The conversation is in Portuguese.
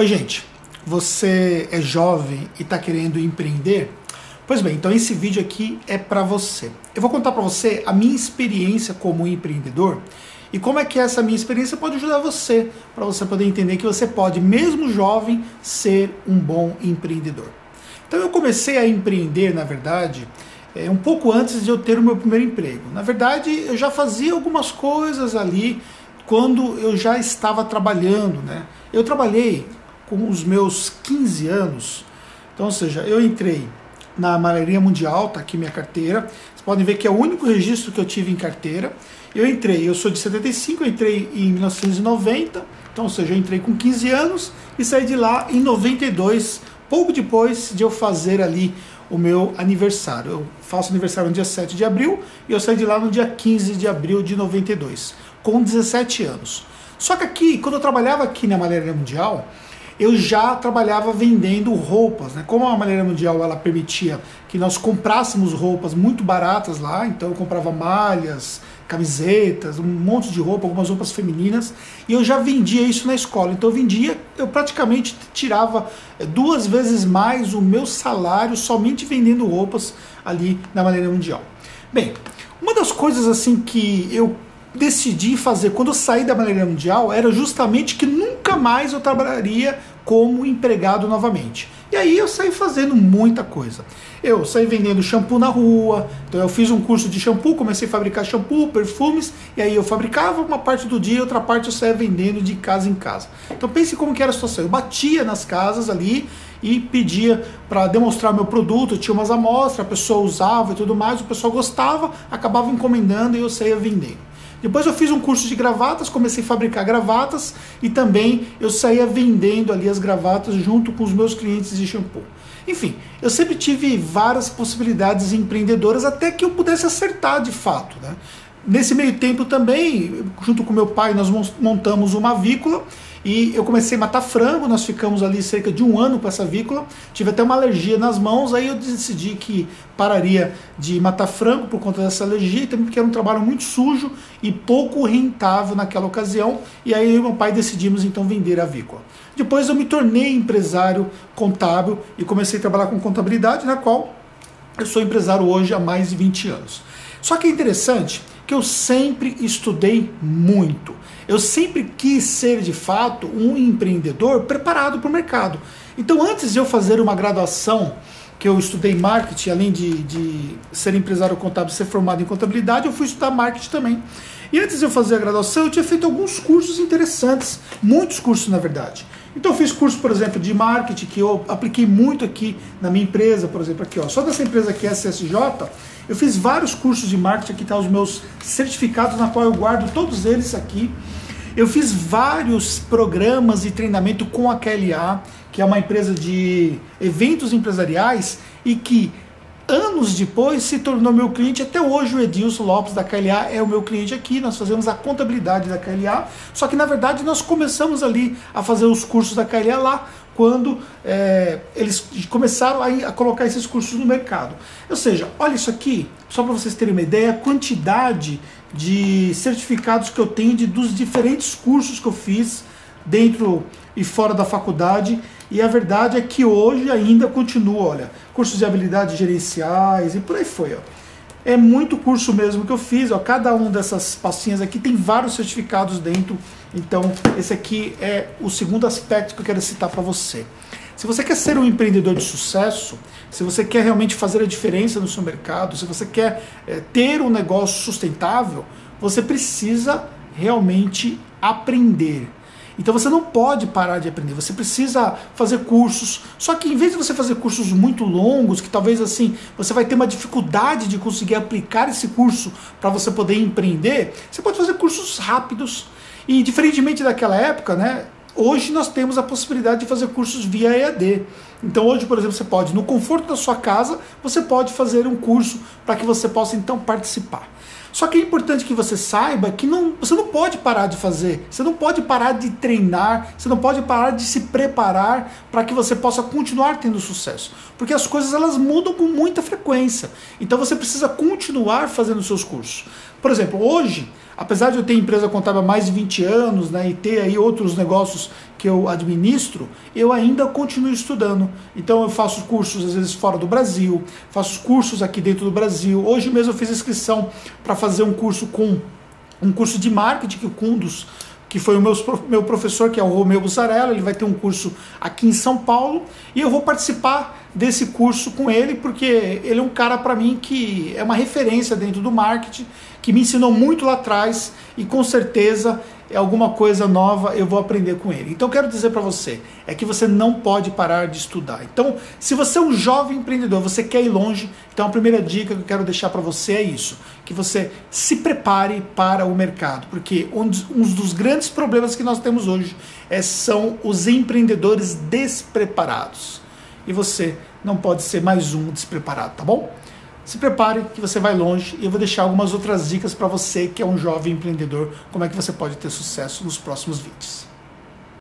Oi, gente. Você é jovem e está querendo empreender? Pois bem, então esse vídeo aqui é para você. Eu vou contar para você a minha experiência como empreendedor e como é que essa minha experiência pode ajudar você, para você poder entender que você pode, mesmo jovem, ser um bom empreendedor. Então eu comecei a empreender, na verdade, é, um pouco antes de eu ter o meu primeiro emprego. Na verdade, eu já fazia algumas coisas ali quando eu já estava trabalhando, né? Eu trabalhei com os meus 15 anos. Então, ou seja, eu entrei na Malharia Mundial, tá aqui minha carteira. Vocês podem ver que é o único registro que eu tive em carteira. Eu entrei, eu sou de 75, eu entrei em 1990, então, ou seja, eu entrei com 15 anos e saí de lá em 92, pouco depois de eu fazer ali o meu aniversário. Eu faço aniversário no dia 7 de abril e eu saí de lá no dia 15 de abril de 92, com 17 anos. Só que aqui, quando eu trabalhava aqui na Malharia Mundial, eu já trabalhava vendendo roupas. Né? Como a Maneira Mundial ela permitia que nós comprássemos roupas muito baratas lá, então eu comprava malhas, camisetas, um monte de roupa, algumas roupas femininas, e eu já vendia isso na escola. Então eu vendia, eu praticamente tirava eh, duas vezes mais o meu salário somente vendendo roupas ali na Maneira Mundial. Bem, uma das coisas assim que eu decidi fazer quando eu saí da Maneira Mundial era justamente que nunca mais eu trabalharia como empregado novamente. E aí eu saí fazendo muita coisa. Eu saí vendendo shampoo na rua, então eu fiz um curso de shampoo, comecei a fabricar shampoo, perfumes, e aí eu fabricava uma parte do dia, outra parte eu saía vendendo de casa em casa. Então pense como que era a situação. Eu batia nas casas ali e pedia para demonstrar meu produto, eu tinha umas amostras, a pessoa usava e tudo mais, o pessoal gostava, acabava encomendando e eu saía vendendo. Depois eu fiz um curso de gravatas, comecei a fabricar gravatas e também eu saía vendendo ali as gravatas junto com os meus clientes de shampoo. Enfim, eu sempre tive várias possibilidades empreendedoras até que eu pudesse acertar de fato. Né? Nesse meio tempo também, junto com meu pai, nós montamos uma avícola e eu comecei a matar frango, nós ficamos ali cerca de um ano com essa avícola, tive até uma alergia nas mãos, aí eu decidi que pararia de matar frango por conta dessa alergia, também porque era um trabalho muito sujo e pouco rentável naquela ocasião, e aí eu e meu pai decidimos então vender a avícola. Depois eu me tornei empresário contábil e comecei a trabalhar com contabilidade, na qual eu sou empresário hoje há mais de 20 anos. Só que é interessante que eu sempre estudei muito. Eu sempre quis ser de fato um empreendedor preparado para o mercado. Então, antes de eu fazer uma graduação, que eu estudei marketing, além de, de ser empresário contábil ser formado em contabilidade, eu fui estudar marketing também. E antes de eu fazer a graduação, eu tinha feito alguns cursos interessantes, muitos cursos na verdade. Então eu fiz curso, por exemplo, de marketing, que eu apliquei muito aqui na minha empresa, por exemplo, aqui, ó, só dessa empresa aqui, SSJ, eu fiz vários cursos de marketing, aqui tá os meus certificados, na qual eu guardo todos eles aqui. Eu fiz vários programas de treinamento com a KLA, que é uma empresa de eventos empresariais e que anos depois se tornou meu cliente. Até hoje o Edilson Lopes da KLA é o meu cliente aqui. Nós fazemos a contabilidade da KLA. Só que na verdade nós começamos ali a fazer os cursos da KLA lá quando é, eles começaram a, a, colocar esses cursos no mercado. Ou seja, olha isso aqui, só para vocês terem uma ideia, a quantidade de certificados que eu tenho de, dos diferentes cursos que eu fiz dentro e fora da faculdade. E a verdade é que hoje ainda continua, olha, cursos de habilidades gerenciais e por aí foi, ó. É muito curso mesmo que eu fiz, ó. Cada um dessas pastinhas aqui tem vários certificados dentro. Então, esse aqui é o segundo aspecto que eu quero citar para você. Se você quer ser um empreendedor de sucesso, se você quer realmente fazer a diferença no seu mercado, se você quer é, ter um negócio sustentável, você precisa realmente aprender. Então você não pode parar de aprender, você precisa fazer cursos. Só que em vez de você fazer cursos muito longos, que talvez assim você vai ter uma dificuldade de conseguir aplicar esse curso para você poder empreender, você pode fazer cursos rápidos. E diferentemente daquela época, né? Hoje nós temos a possibilidade de fazer cursos via EAD. Então hoje, por exemplo, você pode, no conforto da sua casa, você pode fazer um curso para que você possa então participar. Só que é importante que você saiba que não, você não pode parar de fazer, você não pode parar de treinar, você não pode parar de se preparar para que você possa continuar tendo sucesso. Porque as coisas elas mudam com muita frequência. Então você precisa continuar fazendo seus cursos. Por exemplo, hoje apesar de eu ter empresa contábil há mais de 20 anos né, e ter aí outros negócios que eu administro, eu ainda continuo estudando. Então eu faço cursos às vezes fora do Brasil, faço cursos aqui dentro do Brasil. Hoje mesmo eu fiz inscrição para fazer um curso com um curso de marketing com um dos que foi o meu, meu professor, que é o Romeu Bussarella, ele vai ter um curso aqui em São Paulo, e eu vou participar desse curso com ele, porque ele é um cara para mim que é uma referência dentro do marketing, que me ensinou muito lá atrás, e com certeza é alguma coisa nova, eu vou aprender com ele. Então quero dizer para você, é que você não pode parar de estudar. Então, se você é um jovem empreendedor, você quer ir longe, então a primeira dica que eu quero deixar para você é isso, que você se prepare para o mercado, porque um dos, grandes problemas que nós temos hoje é, são os empreendedores despreparados. E você não pode ser mais um despreparado, tá bom? Se prepare que você vai longe e eu vou deixar algumas outras dicas para você que é um jovem empreendedor, como é que você pode ter sucesso nos próximos vídeos.